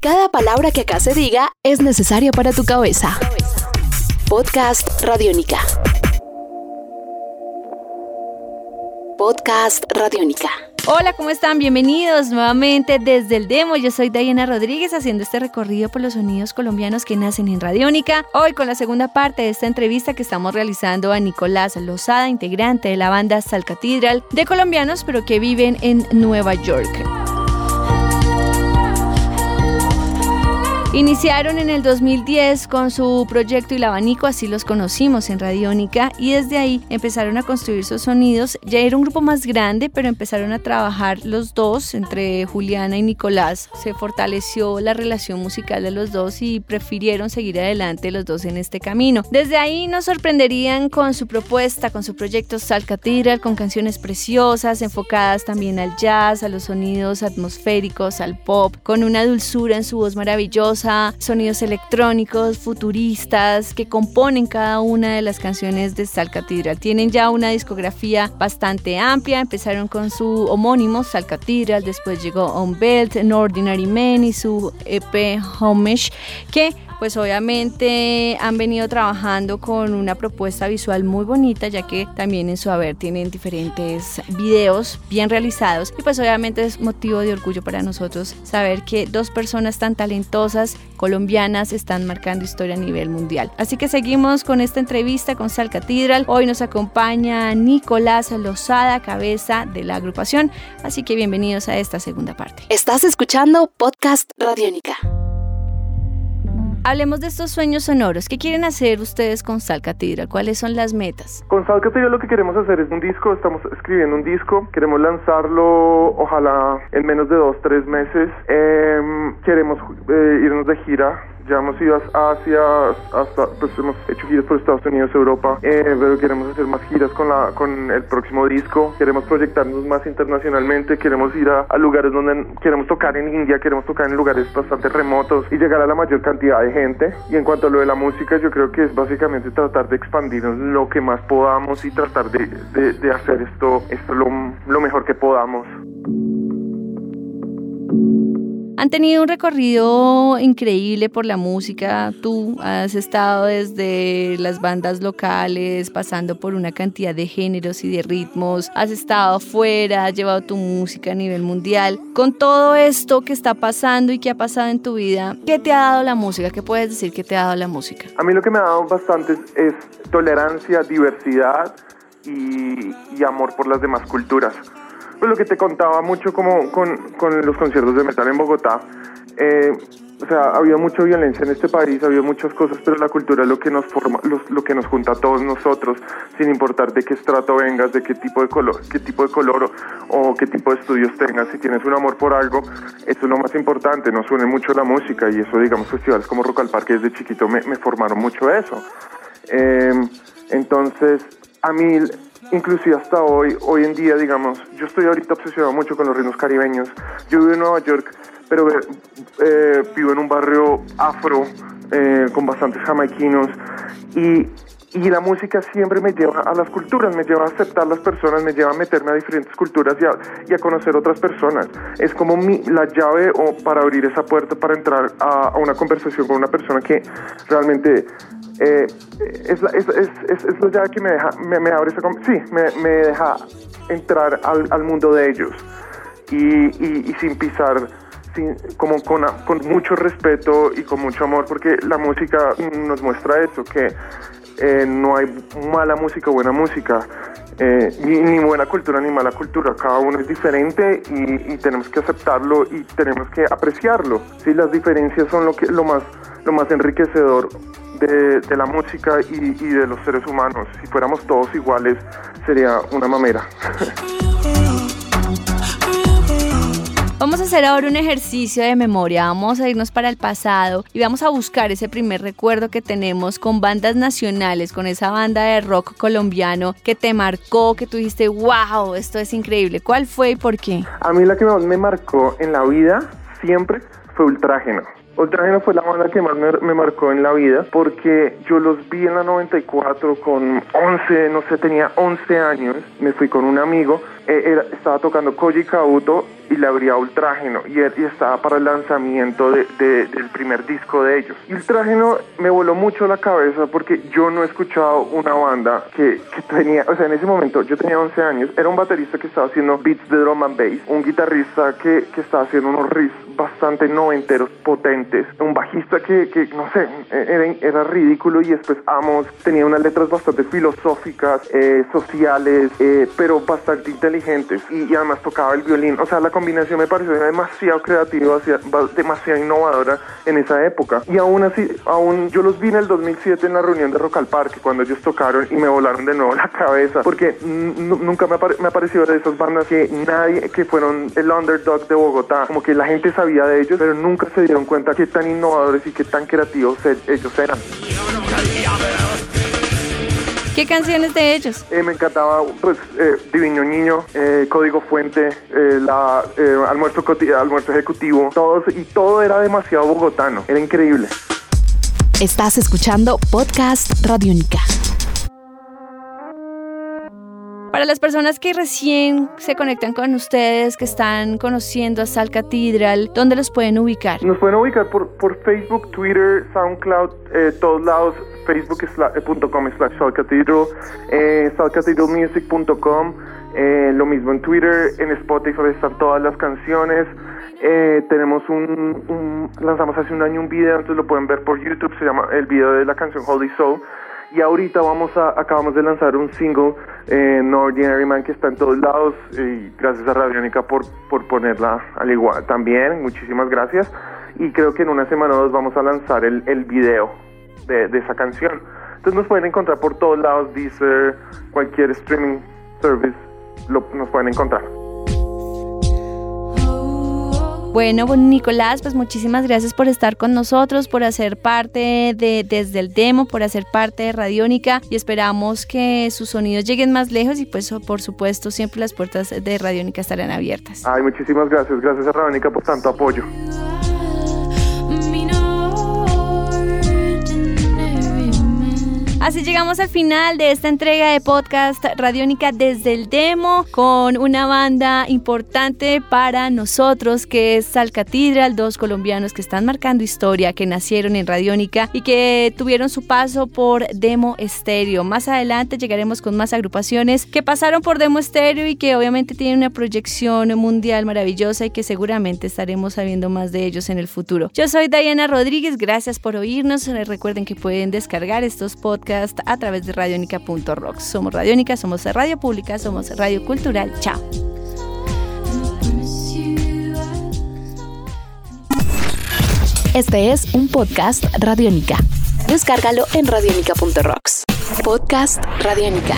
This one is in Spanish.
Cada palabra que acá se diga es necesaria para tu cabeza. Podcast Radiónica. Podcast Radiónica. Hola, ¿cómo están? Bienvenidos nuevamente desde el demo. Yo soy Diana Rodríguez haciendo este recorrido por los sonidos colombianos que nacen en Radiónica. Hoy con la segunda parte de esta entrevista que estamos realizando a Nicolás Lozada, integrante de la banda Sal Cathedral, de colombianos pero que viven en Nueva York. Iniciaron en el 2010 con su proyecto el abanico, así los conocimos en Radiónica, y desde ahí empezaron a construir sus sonidos. Ya era un grupo más grande, pero empezaron a trabajar los dos, entre Juliana y Nicolás. Se fortaleció la relación musical de los dos y prefirieron seguir adelante los dos en este camino. Desde ahí nos sorprenderían con su propuesta, con su proyecto Sal con canciones preciosas, enfocadas también al jazz, a los sonidos atmosféricos, al pop, con una dulzura en su voz maravillosa sonidos electrónicos, futuristas, que componen cada una de las canciones de Sal Cathedral. Tienen ya una discografía bastante amplia, empezaron con su homónimo Sal Cathedral, después llegó On Belt, An Ordinary Man y su EP Homage, que pues obviamente han venido trabajando con una propuesta visual muy bonita, ya que también en su haber tienen diferentes videos bien realizados y pues obviamente es motivo de orgullo para nosotros saber que dos personas tan talentosas colombianas están marcando historia a nivel mundial. Así que seguimos con esta entrevista con Sal Cathedral. Hoy nos acompaña Nicolás Lozada, cabeza de la agrupación, así que bienvenidos a esta segunda parte. Estás escuchando Podcast Radiónica. Hablemos de estos sueños sonoros. ¿Qué quieren hacer ustedes con Sal Cathedral? ¿Cuáles son las metas? Con Sal Cathedral lo que queremos hacer es un disco. Estamos escribiendo un disco. Queremos lanzarlo, ojalá, en menos de dos, tres meses. Em, queremos eh, irnos de gira ya hemos ido a hasta, pues hemos hecho giras por Estados Unidos, Europa, eh, pero queremos hacer más giras con, la, con el próximo disco, queremos proyectarnos más internacionalmente, queremos ir a, lugares donde queremos tocar en India, queremos tocar en lugares bastante remotos y llegar a la mayor cantidad de gente. Y en cuanto a lo de la música, yo creo que es básicamente tratar de expandirnos lo que más podamos y tratar de, de, hacer esto, esto lo, lo mejor que podamos. Han tenido un recorrido increíble por la música. Tú has estado desde las bandas locales, pasando por una cantidad de géneros y de ritmos. Has estado afuera, has llevado tu música a nivel mundial. Con todo esto que está pasando y que ha pasado en tu vida, ¿qué te ha dado la música? ¿Qué puedes decir que te ha dado la música? A mí lo que me ha dado bastante es, tolerancia, diversidad y, y amor por las demás culturas pues lo que te contaba mucho como con, con los conciertos de metal en Bogotá, eh, o sea, ha habido mucha violencia en este país, ha habido muchas cosas, pero la cultura es lo que nos forma, lo, que nos junta a todos nosotros, sin importar de qué estrato vengas, de qué tipo de color, qué tipo de color o, qué tipo de estudios tengas. Si tienes un amor por algo, eso es lo más importante. Nos une mucho la música y eso, digamos, festivales como Rock al Parque desde chiquito me, me formaron mucho eso. Eh, entonces, a mí inclusive hasta hoy, hoy en día, digamos, yo estoy ahorita obsesionado mucho con los ritmos caribeños. Yo vivo en Nueva York, pero eh, vivo en un barrio afro eh, con bastantes jamaiquinos y, y, la música siempre me lleva a las culturas, me lleva a aceptar las personas, me lleva a meterme a diferentes culturas y a, y a conocer otras personas. Es como mi, la llave para abrir esa puerta para entrar a una conversación con una persona que realmente eh, es, la, es, es, es, la llave que me deja, me, abre esa, sí, me, me deja entrar al, al, mundo de ellos y, y, sin pisar, sin, como con, con, mucho respeto y con mucho amor, porque la música nos muestra eso, que eh, no hay mala música buena música, eh, ni, ni, buena cultura ni mala cultura, cada uno es diferente y, y, tenemos que aceptarlo y tenemos que apreciarlo. ¿sí? Las diferencias son lo, que, lo, más, lo más enriquecedor de, la música y, y de los seres humanos. Si fuéramos todos iguales, sería una mamera. Vamos a hacer ahora un ejercicio de memoria, vamos a irnos para el pasado y vamos a buscar ese primer recuerdo que tenemos con bandas nacionales, con esa banda de rock colombiano que te marcó, que tú dijiste, wow, esto es increíble. ¿Cuál fue y por qué? A mí la que más me marcó en la vida siempre fue Ultrágeno. Ultrágeno fue la banda que más me, marcó en la vida porque yo los vi en la 94 con 11, no sé, tenía 11 años. Me fui con un amigo, eh, estaba tocando Koji Kauto y le abría Ultrágeno y, y estaba para el lanzamiento de, del primer disco de ellos. Y Ultrágeno me voló mucho la cabeza porque yo no he escuchado una banda que, que tenía, o sea, en ese momento yo tenía 11 años, era un baterista que estaba haciendo beats de drum and bass, un guitarrista que, que estaba haciendo unos riffs bastante noventeros, potentes, un bajista que, que no sé, era, era, ridículo y después Amos tenía unas letras bastante filosóficas, eh, sociales, eh, pero bastante inteligentes y, y además tocaba el violín, o sea, la combinación me pareció demasiado creativa, demasiado innovadora en esa época. Y aún así, aún yo los vi en el 2007 en la reunión de Rock al Parque, cuando ellos tocaron y me volaron de nuevo la cabeza, porque nunca me, me apareció de esas bandas que nadie, que fueron el underdog de Bogotá, como que la gente sabía de ellos, pero nunca se dieron cuenta qué tan innovadores y qué tan creativos e-, ellos eran. ¿Qué canciones de ellos? Eh, me encantaba, pues, eh, Divino Niño, eh, Código Fuente, la, almuerzo, almuerzo Ejecutivo, todos, y todo era demasiado bogotano, era increíble. Estás escuchando Podcast Radio Única. Para las personas que recién se conectan con ustedes, que están conociendo a Sal Cathedral, ¿dónde los pueden ubicar? Nos pueden ubicar por, por Facebook, Twitter, SoundCloud, todos lados facebook.com eh, slash salcathedral, eh, salcathedralmusic.com, eh, lo mismo en Twitter, en Spotify están todas las canciones. Eh, tenemos un, lanzamos hace un año un video, entonces lo pueden ver por YouTube, se llama el video de la canción Holy Soul. Y ahorita vamos a, acabamos de lanzar un single, eh, No Ordinary Man, que está en todos lados. Y gracias a Radionica por, por ponerla al igual también. Muchísimas gracias. Y creo que en una semana o dos vamos a lanzar el, el video de, esa canción. Entonces nos pueden encontrar por todos lados, Deezer, cualquier streaming service, lo, nos pueden encontrar. Bueno, Nicolás, pues muchísimas gracias por estar con nosotros, por hacer parte de Desde el Demo, por hacer parte de Radiónica y esperamos que sus sonidos lleguen más lejos y pues por supuesto siempre las puertas de Radiónica estarán abiertas. Ay, muchísimas gracias, gracias a Radiónica por tanto apoyo. Así llegamos al final de esta entrega de podcast Radiónica desde el demo con una banda importante para nosotros que es Sal Cathedral, dos colombianos que están marcando historia, que nacieron en Radiónica y que tuvieron su paso por Demo Estéreo. Más adelante llegaremos con más agrupaciones que pasaron por Demo Estéreo y que obviamente tienen una proyección mundial maravillosa y que seguramente estaremos sabiendo más de ellos en el futuro. Yo soy Diana Rodríguez, gracias por oírnos. Recuerden que pueden descargar estos podcasts a través de radionica.rocks. Somos Radionica, somos Radio Pública, somos Radio Cultural. Chao. Este es un podcast Radionica. Descárgalo en radionica.rocks. Podcast Radionica.